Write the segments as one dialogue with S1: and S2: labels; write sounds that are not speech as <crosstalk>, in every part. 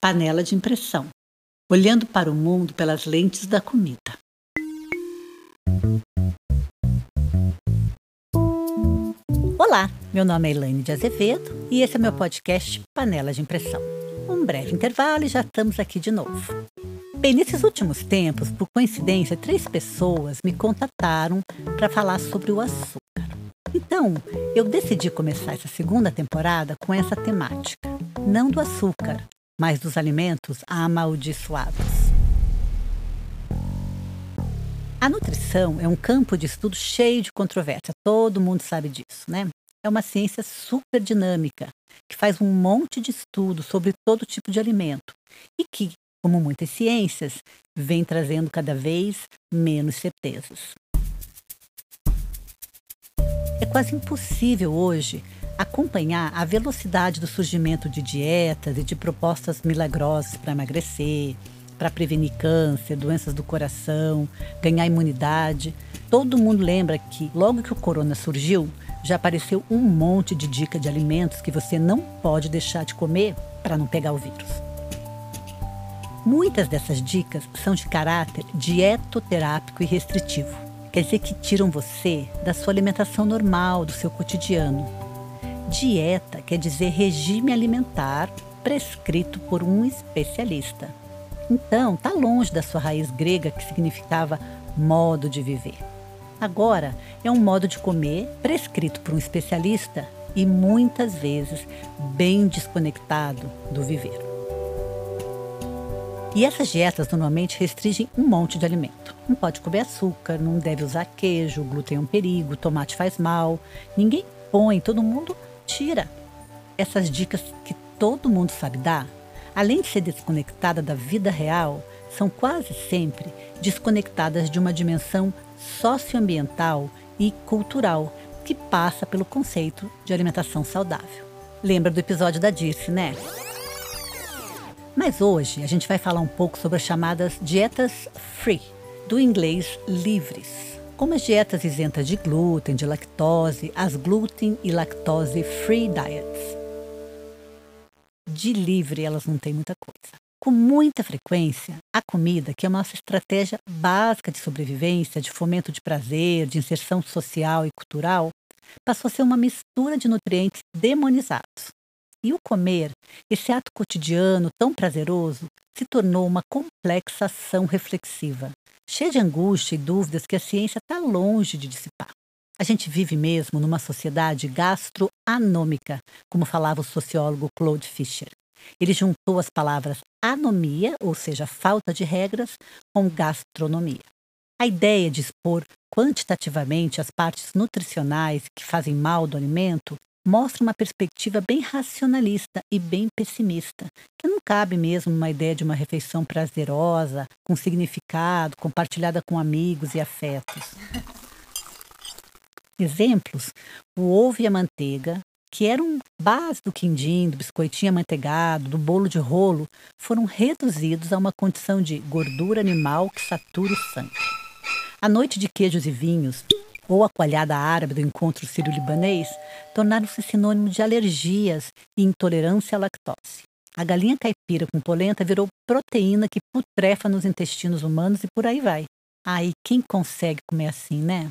S1: Panela de impressão. Olhando para o mundo pelas lentes da comida. Olá, meu nome é Elaine de Azevedo e esse é meu podcast Panela de Impressão. Um breve intervalo e já estamos aqui de novo. Bem, nesses últimos tempos, por coincidência, três pessoas me contataram para falar sobre o açúcar. Então, eu decidi começar essa segunda temporada com essa temática. Não do açúcar, mas dos alimentos amaldiçoados. A nutrição é um campo de estudo cheio de controvérsia, todo mundo sabe disso, né? É uma ciência super dinâmica, que faz um monte de estudos sobre todo tipo de alimento e que, como muitas ciências, vem trazendo cada vez menos certezas. É quase impossível hoje acompanhar a velocidade do surgimento de dietas e de propostas milagrosas para emagrecer, para prevenir câncer, doenças do coração, ganhar imunidade. Todo mundo lembra que logo que o corona surgiu, já apareceu um monte de dica de alimentos que você não pode deixar de comer para não pegar o vírus. Muitas dessas dicas são de caráter dietoterápico e restritivo. Quer dizer que tiram você da sua alimentação normal, do seu cotidiano. Dieta quer dizer regime alimentar prescrito por um especialista. Então, está longe da sua raiz grega que significava modo de viver. Agora, é um modo de comer prescrito por um especialista e muitas vezes bem desconectado do viver. E essas dietas normalmente restringem um monte de alimento. Não pode comer açúcar, não deve usar queijo, glúten é um perigo, tomate faz mal. Ninguém põe, todo mundo tira. Essas dicas que todo mundo sabe dar, além de ser desconectada da vida real, são quase sempre desconectadas de uma dimensão socioambiental e cultural que passa pelo conceito de alimentação saudável. Lembra do episódio da Dirce, né? Mas hoje a gente vai falar um pouco sobre as chamadas dietas free, do inglês livres, como as dietas isentas de glúten, de lactose, as glúten e lactose free diets. De livre elas não têm muita coisa. Com muita frequência, a comida, que é uma nossa estratégia básica de sobrevivência, de fomento de prazer, de inserção social e cultural, passou a ser uma mistura de nutrientes demonizados. E o comer, esse ato cotidiano tão prazeroso, se tornou uma complexa ação reflexiva, cheia de angústia e dúvidas que a ciência está longe de dissipar. A gente vive mesmo numa sociedade gastroanômica, como falava o sociólogo Claude Fischer. Ele juntou as palavras anomia, ou seja, falta de regras, com gastronomia. A ideia de expor quantitativamente as partes nutricionais que fazem mal do alimento mostra uma perspectiva bem racionalista e bem pessimista, que não cabe mesmo uma ideia de uma refeição prazerosa, com significado, compartilhada com amigos e afetos. <laughs> Exemplos: o ovo e a manteiga, que eram base do quindim, do biscoitinho amanteigado, do bolo de rolo, foram reduzidos a uma condição de gordura animal que satura o sangue. A noite de queijos e vinhos, ou a coalhada árabe do encontro sírio-libanês tornaram-se sinônimo de alergias e intolerância à lactose. A galinha caipira com polenta virou proteína que putrefa nos intestinos humanos e por aí vai. Aí quem consegue comer assim, né?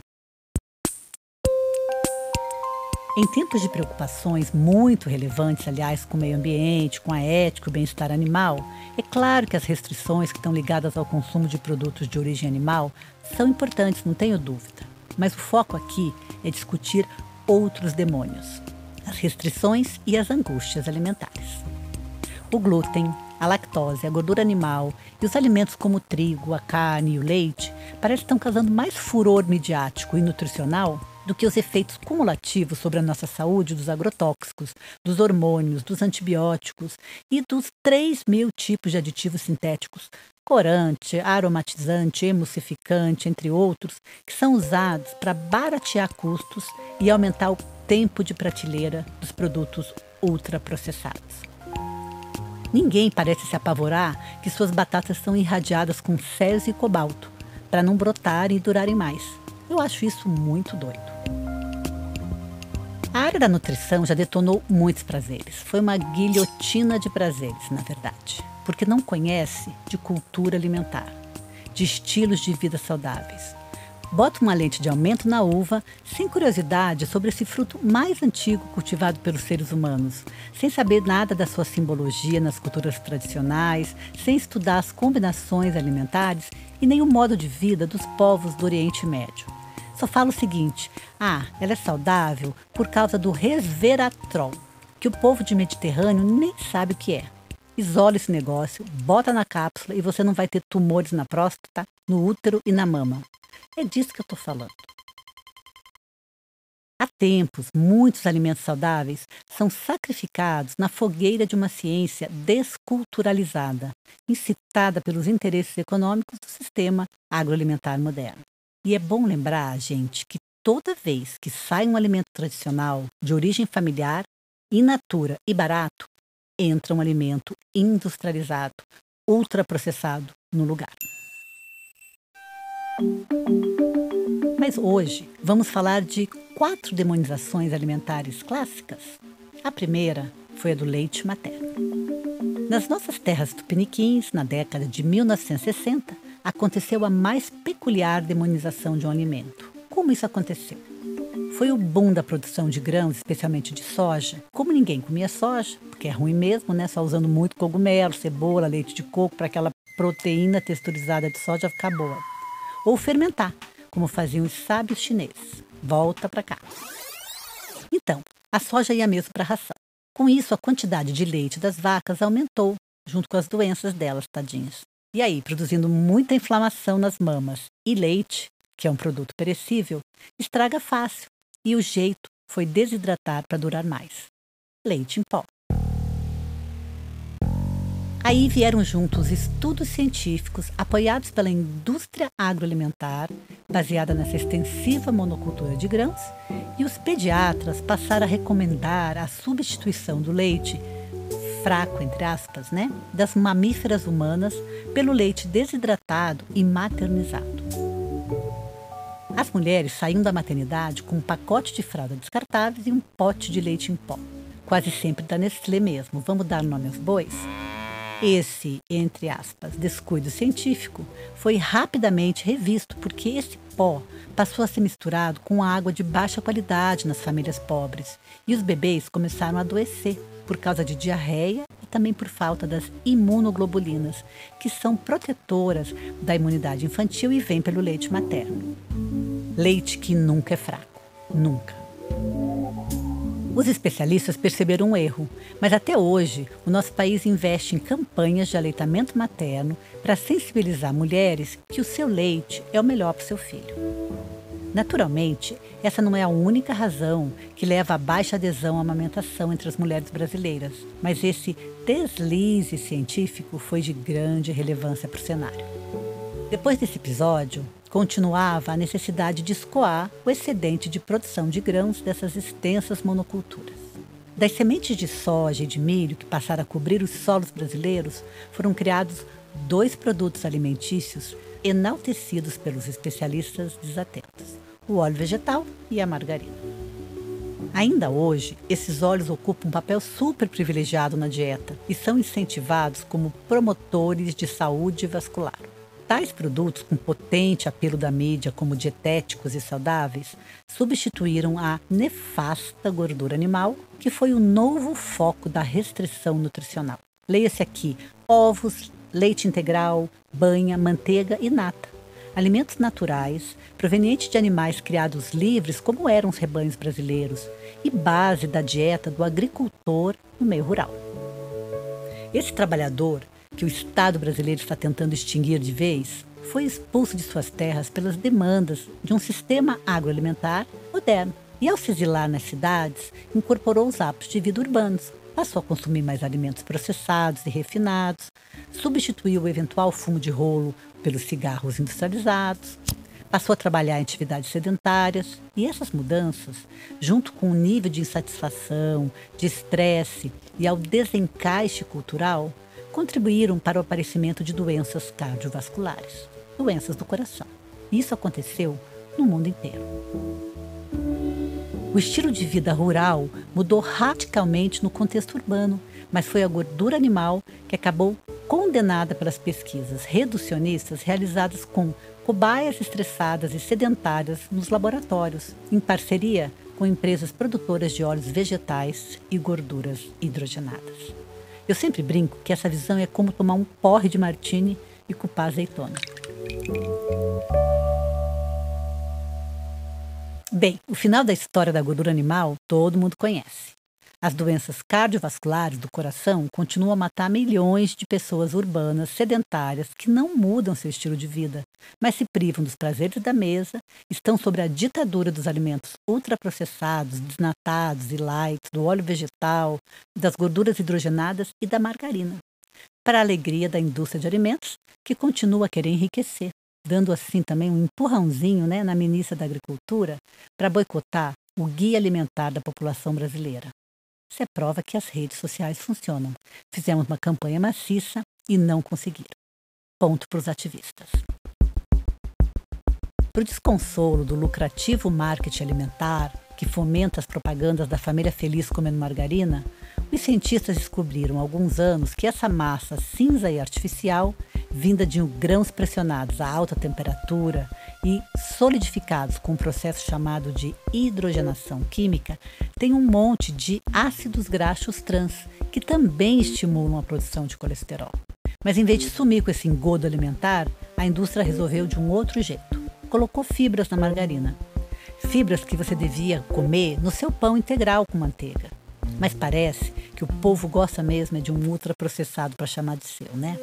S1: Em tempos de preocupações muito relevantes, aliás, com o meio ambiente, com a ética e o bem-estar animal, é claro que as restrições que estão ligadas ao consumo de produtos de origem animal são importantes, não tenho dúvida. Mas o foco aqui é discutir outros demônios, as restrições e as angústias alimentares. O glúten, a lactose, a gordura animal e os alimentos como o trigo, a carne e o leite parecem estar causando mais furor midiático e nutricional do que os efeitos cumulativos sobre a nossa saúde dos agrotóxicos, dos hormônios, dos antibióticos e dos 3 mil tipos de aditivos sintéticos, corante, aromatizante, emulsificante, entre outros, que são usados para baratear custos e aumentar o tempo de prateleira dos produtos ultraprocessados. Ninguém parece se apavorar que suas batatas são irradiadas com césio e cobalto, para não brotarem e durarem mais. Eu acho isso muito doido. A área da nutrição já detonou muitos prazeres. Foi uma guilhotina de prazeres, na verdade. porque não conhece de cultura alimentar, de estilos de vida saudáveis. Bota uma lente de aumento na uva, sem curiosidade sobre esse fruto mais antigo cultivado pelos seres humanos, sem saber nada da sua simbologia nas culturas tradicionais, sem estudar as combinações alimentares e nem o modo de vida dos povos do Oriente Médio. Só fala o seguinte: ah, ela é saudável por causa do resveratrol, que o povo de Mediterrâneo nem sabe o que é. Isola esse negócio, bota na cápsula e você não vai ter tumores na próstata, no útero e na mama. É disso que eu estou falando. Há tempos, muitos alimentos saudáveis são sacrificados na fogueira de uma ciência desculturalizada, incitada pelos interesses econômicos do sistema agroalimentar moderno. E é bom lembrar, gente, que toda vez que sai um alimento tradicional de origem familiar, in natura e barato, entra um alimento industrializado, ultraprocessado no lugar. Mas hoje vamos falar de quatro demonizações alimentares clássicas. A primeira foi a do leite materno. Nas nossas terras tupiniquins, na década de 1960, aconteceu a mais peculiar demonização de um alimento. Como isso aconteceu? Foi o boom da produção de grãos, especialmente de soja. Como ninguém comia soja, porque é ruim mesmo, né? Só usando muito cogumelo, cebola, leite de coco para aquela proteína texturizada de soja ficar boa. Ou fermentar, como faziam os sábios chineses. Volta para cá. Então, a soja ia mesmo para a ração. Com isso, a quantidade de leite das vacas aumentou, junto com as doenças delas, tadinhas. E aí, produzindo muita inflamação nas mamas. E leite, que é um produto perecível, estraga fácil. E o jeito foi desidratar para durar mais. Leite em pó. Aí vieram juntos estudos científicos apoiados pela indústria agroalimentar, baseada nessa extensiva monocultura de grãos, e os pediatras passaram a recomendar a substituição do leite fraco, entre aspas, né, das mamíferas humanas pelo leite desidratado e maternizado. As mulheres saíam da maternidade com um pacote de fralda descartáveis e um pote de leite em pó, quase sempre da Nestlé mesmo. Vamos dar nome aos bois? Esse, entre aspas, descuido científico foi rapidamente revisto porque esse pó passou a ser misturado com água de baixa qualidade nas famílias pobres e os bebês começaram a adoecer por causa de diarreia e também por falta das imunoglobulinas, que são protetoras da imunidade infantil e vêm pelo leite materno. Leite que nunca é fraco, nunca. Os especialistas perceberam um erro, mas até hoje o nosso país investe em campanhas de aleitamento materno para sensibilizar mulheres que o seu leite é o melhor para o seu filho. Naturalmente, essa não é a única razão que leva à baixa adesão à amamentação entre as mulheres brasileiras, mas esse deslize científico foi de grande relevância para o cenário. Depois desse episódio, continuava a necessidade de escoar o excedente de produção de grãos dessas extensas monoculturas. Das sementes de soja e de milho que passaram a cobrir os solos brasileiros, foram criados dois produtos alimentícios enaltecidos pelos especialistas desatentos: o óleo vegetal e a margarina. Ainda hoje, esses óleos ocupam um papel super privilegiado na dieta e são incentivados como promotores de saúde vascular. Tais produtos, com potente apelo da mídia como dietéticos e saudáveis, substituíram a nefasta gordura animal, que foi o novo foco da restrição nutricional. Leia-se aqui ovos, leite integral, banha, manteiga e nata. Alimentos naturais, provenientes de animais criados livres, como eram os rebanhos brasileiros, e base da dieta do agricultor no meio rural. Esse trabalhador que o Estado brasileiro está tentando extinguir de vez, foi expulso de suas terras pelas demandas de um sistema agroalimentar moderno. E ao se exilar nas cidades, incorporou os hábitos de vida urbanos, passou a consumir mais alimentos processados e refinados, substituiu o eventual fumo de rolo pelos cigarros industrializados, passou a trabalhar em atividades sedentárias. E essas mudanças, junto com o nível de insatisfação, de estresse e ao desencaixe cultural, contribuíram para o aparecimento de doenças cardiovasculares, doenças do coração. Isso aconteceu no mundo inteiro. O estilo de vida rural mudou radicalmente no contexto urbano, mas foi a gordura animal que acabou condenada pelas pesquisas reducionistas realizadas com cobaias estressadas e sedentárias nos laboratórios, em parceria com empresas produtoras de óleos vegetais e gorduras hidrogenadas. Eu sempre brinco que essa visão é como tomar um porre de martini e culpar azeitona. Bem, o final da história da gordura animal todo mundo conhece. As doenças cardiovasculares do coração continuam a matar milhões de pessoas urbanas sedentárias que não mudam seu estilo de vida, mas se privam dos prazeres da mesa, estão sob a ditadura dos alimentos ultraprocessados, desnatados e light, do óleo vegetal, das gorduras hidrogenadas e da margarina. Para a alegria da indústria de alimentos, que continua a querer enriquecer, dando assim também um empurrãozinho né, na ministra da Agricultura para boicotar o guia alimentar da população brasileira. Isso é prova que as redes sociais funcionam. Fizemos uma campanha maciça e não conseguiram. Ponto para os ativistas. Para o desconsolo do lucrativo marketing alimentar, que fomenta as propagandas da família feliz comendo margarina, os cientistas descobriram há alguns anos que essa massa cinza e artificial, vinda de grãos pressionados a alta temperatura e solidificados com um processo chamado de hidrogenação química, tem um monte de ácidos graxos trans que também estimulam a produção de colesterol. Mas em vez de sumir com esse engodo alimentar, a indústria resolveu de um outro jeito. Colocou fibras na margarina. Fibras que você devia comer no seu pão integral com manteiga. Mas parece que o povo gosta mesmo é de um ultraprocessado para chamar de seu, né?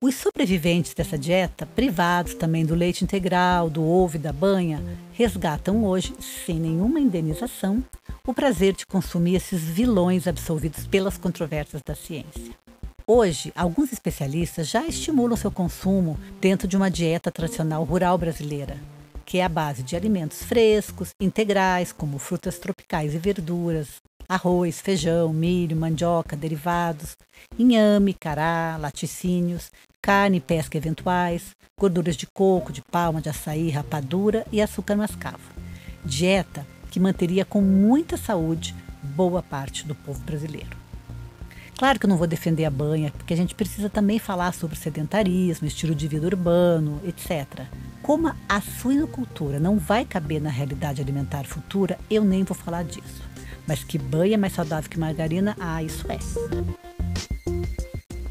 S1: Os sobreviventes dessa dieta, privados também do leite integral, do ovo e da banha, resgatam hoje, sem nenhuma indenização, o prazer de consumir esses vilões absolvidos pelas controvérsias da ciência. Hoje, alguns especialistas já estimulam seu consumo dentro de uma dieta tradicional rural brasileira, que é a base de alimentos frescos, integrais, como frutas tropicais e verduras, arroz, feijão, milho, mandioca, derivados, inhame, cará, laticínios, carne e pesca eventuais, gorduras de coco, de palma, de açaí, rapadura e açúcar mascavo. Dieta que manteria com muita saúde boa parte do povo brasileiro. Claro que eu não vou defender a banha, porque a gente precisa também falar sobre sedentarismo, estilo de vida urbano, etc. Como a suinocultura não vai caber na realidade alimentar futura, eu nem vou falar disso. Mas que banha é mais saudável que margarina? Ah, isso é.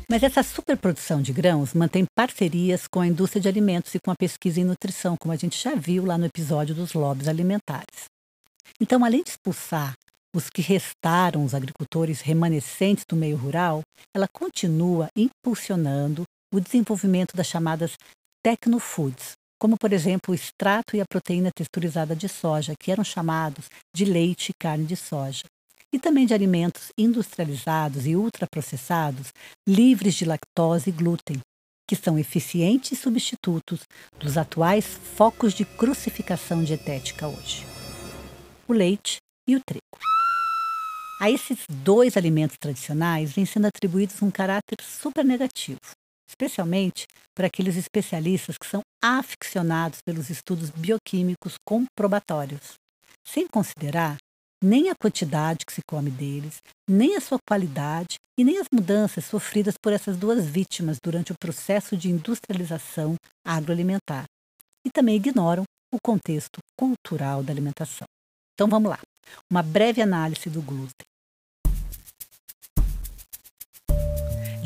S1: Mas essa superprodução de grãos mantém parcerias com a indústria de alimentos e com a pesquisa em nutrição, como a gente já viu lá no episódio dos lobbies alimentares. Então, além de expulsar os que restaram os agricultores remanescentes do meio rural, ela continua impulsionando o desenvolvimento das chamadas tecnofoods, como por exemplo o extrato e a proteína texturizada de soja, que eram chamados de leite e carne de soja, e também de alimentos industrializados e ultraprocessados livres de lactose e glúten, que são eficientes substitutos dos atuais focos de crucificação dietética hoje: o leite e o trigo. A esses dois alimentos tradicionais vem sendo atribuídos um caráter super negativo, especialmente por aqueles especialistas que são aficionados pelos estudos bioquímicos comprobatórios, sem considerar nem a quantidade que se come deles, nem a sua qualidade e nem as mudanças sofridas por essas duas vítimas durante o processo de industrialização agroalimentar. E também ignoram o contexto cultural da alimentação. Então vamos lá. Uma breve análise do glúten.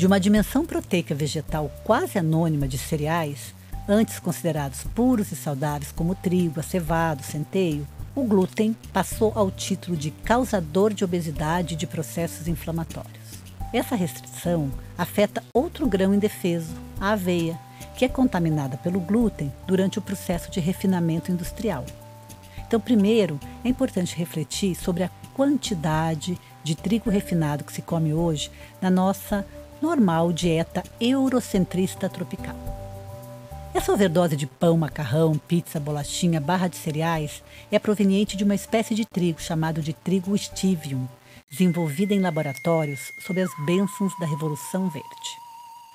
S1: De uma dimensão proteica vegetal quase anônima de cereais, antes considerados puros e saudáveis como trigo, a cevada, o centeio, o glúten passou ao título de causador de obesidade e de processos inflamatórios. Essa restrição afeta outro grão indefeso, a aveia, que é contaminada pelo glúten durante o processo de refinamento industrial. Então, primeiro, é importante refletir sobre a quantidade de trigo refinado que se come hoje na nossa normal dieta eurocentrista tropical. Essa overdose de pão, macarrão, pizza, bolachinha, barra de cereais é proveniente de uma espécie de trigo chamado de trigo stivium, desenvolvida em laboratórios sob as bênçãos da Revolução Verde.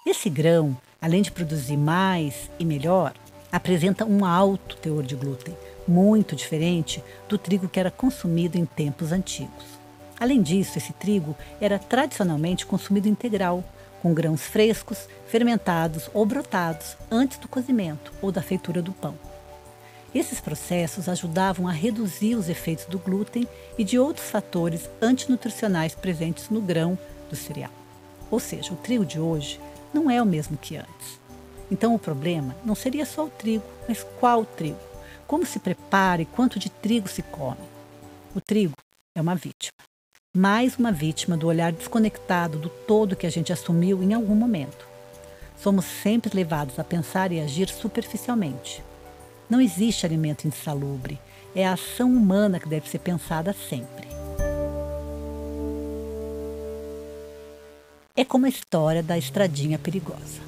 S1: Esse grão, além de produzir mais e melhor, apresenta um alto teor de glúten, muito diferente do trigo que era consumido em tempos antigos. Além disso, esse trigo era tradicionalmente consumido integral, com grãos frescos, fermentados ou brotados antes do cozimento ou da feitura do pão. Esses processos ajudavam a reduzir os efeitos do glúten e de outros fatores antinutricionais presentes no grão do cereal. Ou seja, o trigo de hoje não é o mesmo que antes. Então o problema não seria só o trigo, mas qual trigo? Como se prepara e quanto de trigo se come? O trigo é uma vítima. Mais uma vítima do olhar desconectado do todo que a gente assumiu em algum momento. Somos sempre levados a pensar e agir superficialmente. Não existe alimento insalubre. É a ação humana que deve ser pensada sempre. É como a história da estradinha perigosa.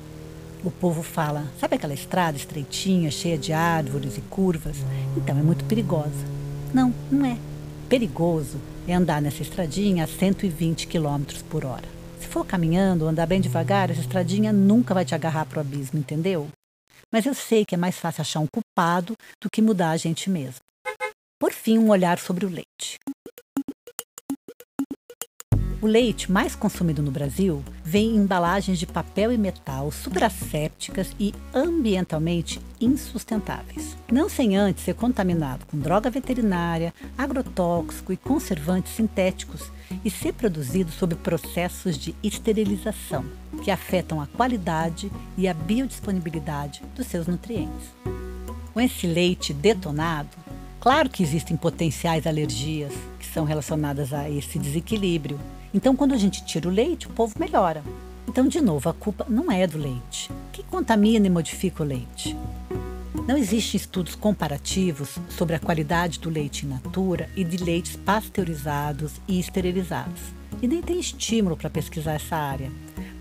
S1: O povo fala, sabe aquela estrada estreitinha, cheia de árvores e curvas? Então é muito perigosa. Não, não é. Perigoso é andar nessa estradinha a 120 km por hora. Se for caminhando andar bem devagar, essa estradinha nunca vai te agarrar para o abismo, entendeu? Mas eu sei que é mais fácil achar um culpado do que mudar a gente mesmo. Por fim, um olhar sobre o leite. O leite mais consumido no Brasil vem em embalagens de papel e metal suprassépticas e ambientalmente insustentáveis. Não sem antes ser contaminado com droga veterinária, agrotóxico e conservantes sintéticos e ser produzido sob processos de esterilização, que afetam a qualidade e a biodisponibilidade dos seus nutrientes. Com esse leite detonado, claro que existem potenciais alergias que são relacionadas a esse desequilíbrio então, quando a gente tira o leite, o povo melhora. Então, de novo, a culpa não é do leite. O que contamina e modifica o leite? Não existem estudos comparativos sobre a qualidade do leite in natura e de leites pasteurizados e esterilizados. E nem tem estímulo para pesquisar essa área,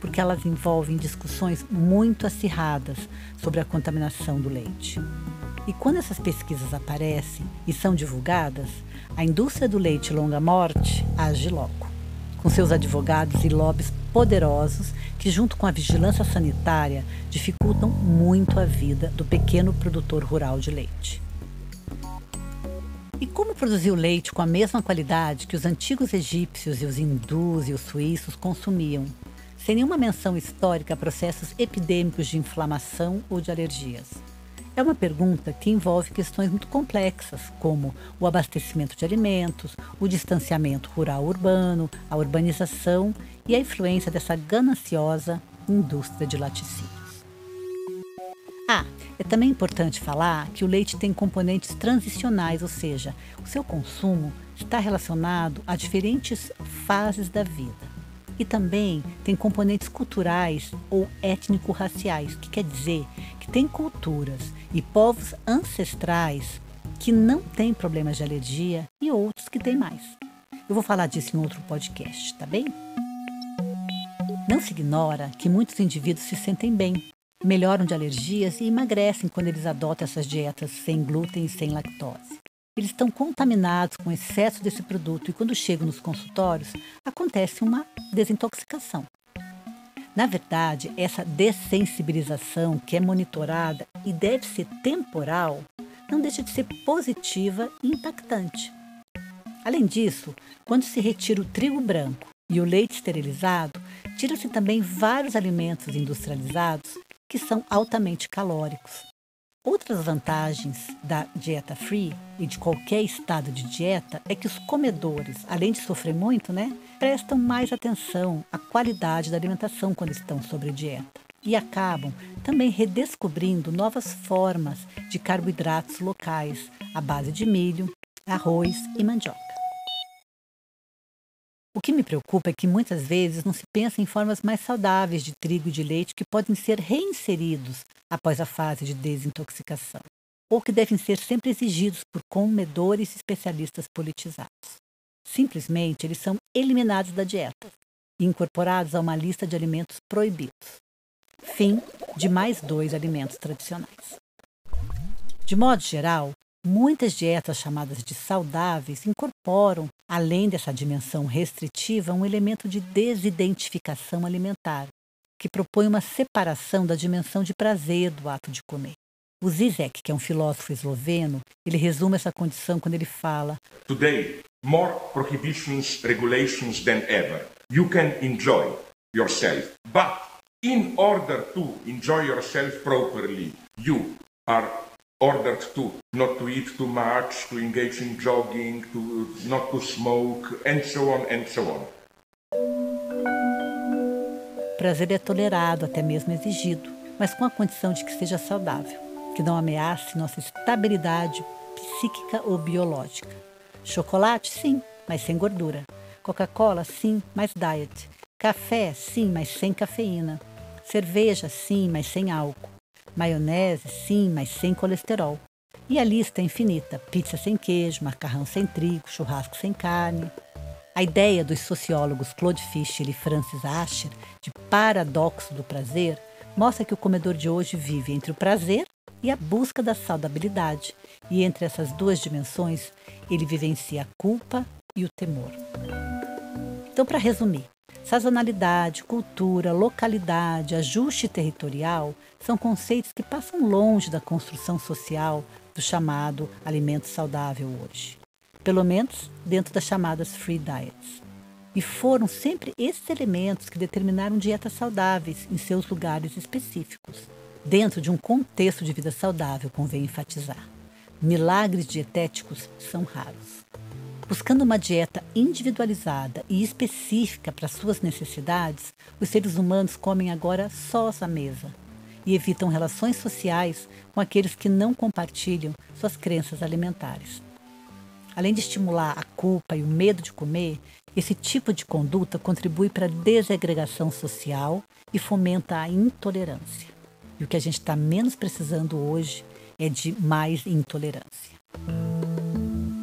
S1: porque elas envolvem discussões muito acirradas sobre a contaminação do leite. E quando essas pesquisas aparecem e são divulgadas, a indústria do leite longa-morte age logo com seus advogados e lobbies poderosos que, junto com a vigilância sanitária, dificultam muito a vida do pequeno produtor rural de leite. E como produzir o leite com a mesma qualidade que os antigos egípcios e os hindus e os suíços consumiam, sem nenhuma menção histórica a processos epidêmicos de inflamação ou de alergias? É uma pergunta que envolve questões muito complexas, como o abastecimento de alimentos, o distanciamento rural-urbano, a urbanização e a influência dessa gananciosa indústria de laticínios. Ah, é também importante falar que o leite tem componentes transicionais, ou seja, o seu consumo está relacionado a diferentes fases da vida e também tem componentes culturais ou étnico-raciais, que quer dizer que tem culturas e povos ancestrais que não têm problemas de alergia e outros que têm mais. Eu vou falar disso em outro podcast, tá bem? Não se ignora que muitos indivíduos se sentem bem, melhoram de alergias e emagrecem quando eles adotam essas dietas sem glúten e sem lactose eles estão contaminados com excesso desse produto e quando chegam nos consultórios acontece uma desintoxicação. Na verdade, essa dessensibilização que é monitorada e deve ser temporal, não deixa de ser positiva e impactante. Além disso, quando se retira o trigo branco e o leite esterilizado, tira-se também vários alimentos industrializados que são altamente calóricos. Outras vantagens da dieta free e de qualquer estado de dieta é que os comedores, além de sofrer muito, né, prestam mais atenção à qualidade da alimentação quando estão sobre dieta e acabam também redescobrindo novas formas de carboidratos locais à base de milho, arroz e mandioca. O que me preocupa é que muitas vezes não se pensa em formas mais saudáveis de trigo e de leite que podem ser reinseridos após a fase de desintoxicação, ou que devem ser sempre exigidos por comedores e especialistas politizados. Simplesmente eles são eliminados da dieta e incorporados a uma lista de alimentos proibidos. Fim de mais dois alimentos tradicionais. De modo geral, Muitas dietas chamadas de saudáveis incorporam, além dessa dimensão restritiva, um elemento de desidentificação alimentar, que propõe uma separação da dimensão de prazer do ato de comer. O Zizek, que é um filósofo esloveno, ele resume essa condição quando ele fala:
S2: Today, more prohibitions, regulations than ever. You can enjoy yourself. But in order to enjoy yourself properly, you are ordered to not to eat too much, to engage in jogging, to not to smoke, and so on and so on.
S1: Prazer é tolerado, até mesmo exigido, mas com a condição de que seja saudável, que não ameace nossa estabilidade psíquica ou biológica. Chocolate, sim, mas sem gordura. Coca-Cola, sim, mas diet. Café, sim, mas sem cafeína. Cerveja, sim, mas sem álcool. Maionese, sim, mas sem colesterol. E a lista é infinita: pizza sem queijo, macarrão sem trigo, churrasco sem carne. A ideia dos sociólogos Claude Fischel e Francis Asher de paradoxo do prazer mostra que o comedor de hoje vive entre o prazer e a busca da saudabilidade, e entre essas duas dimensões ele vivencia a culpa e o temor. Então, para resumir, sazonalidade, cultura, localidade, ajuste territorial são conceitos que passam longe da construção social do chamado alimento saudável hoje, pelo menos dentro das chamadas free diets. E foram sempre esses elementos que determinaram dietas saudáveis em seus lugares específicos, dentro de um contexto de vida saudável, convém enfatizar. Milagres dietéticos são raros. Buscando uma dieta individualizada e específica para suas necessidades, os seres humanos comem agora sós à mesa e evitam relações sociais com aqueles que não compartilham suas crenças alimentares. Além de estimular a culpa e o medo de comer, esse tipo de conduta contribui para a desagregação social e fomenta a intolerância. E o que a gente está menos precisando hoje é de mais intolerância.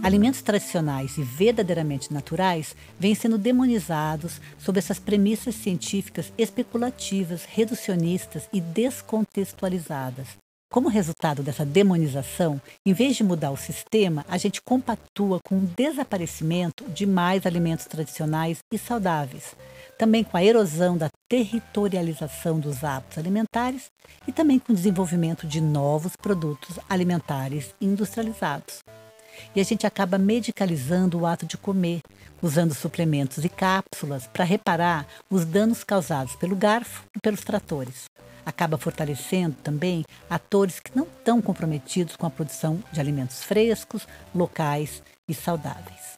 S1: Alimentos tradicionais e verdadeiramente naturais vêm sendo demonizados sob essas premissas científicas especulativas, reducionistas e descontextualizadas. Como resultado dessa demonização, em vez de mudar o sistema, a gente compactua com o desaparecimento de mais alimentos tradicionais e saudáveis, também com a erosão da territorialização dos hábitos alimentares e também com o desenvolvimento de novos produtos alimentares industrializados. E a gente acaba medicalizando o ato de comer, usando suplementos e cápsulas para reparar os danos causados pelo garfo e pelos tratores. Acaba fortalecendo também atores que não estão comprometidos com a produção de alimentos frescos, locais e saudáveis.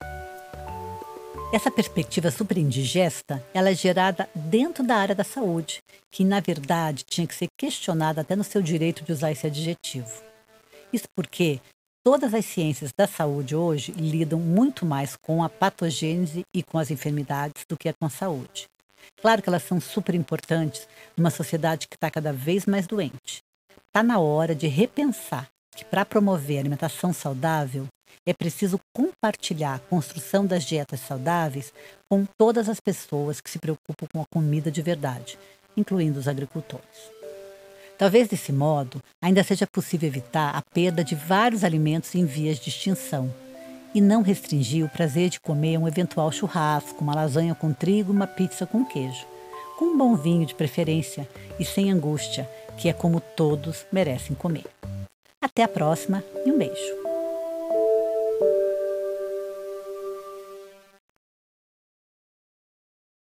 S1: Essa perspectiva superindigesta ela é gerada dentro da área da saúde, que na verdade tinha que ser questionada até no seu direito de usar esse adjetivo. Isso porque Todas as ciências da saúde hoje lidam muito mais com a patogênese e com as enfermidades do que com a saúde. Claro que elas são super importantes numa sociedade que está cada vez mais doente. Está na hora de repensar que para promover a alimentação saudável é preciso compartilhar a construção das dietas saudáveis com todas as pessoas que se preocupam com a comida de verdade, incluindo os agricultores. Talvez desse modo ainda seja possível evitar a perda de vários alimentos em vias de extinção e não restringir o prazer de comer um eventual churrasco, uma lasanha com trigo, uma pizza com queijo, com um bom vinho de preferência e sem angústia, que é como todos merecem comer. Até a próxima e um beijo!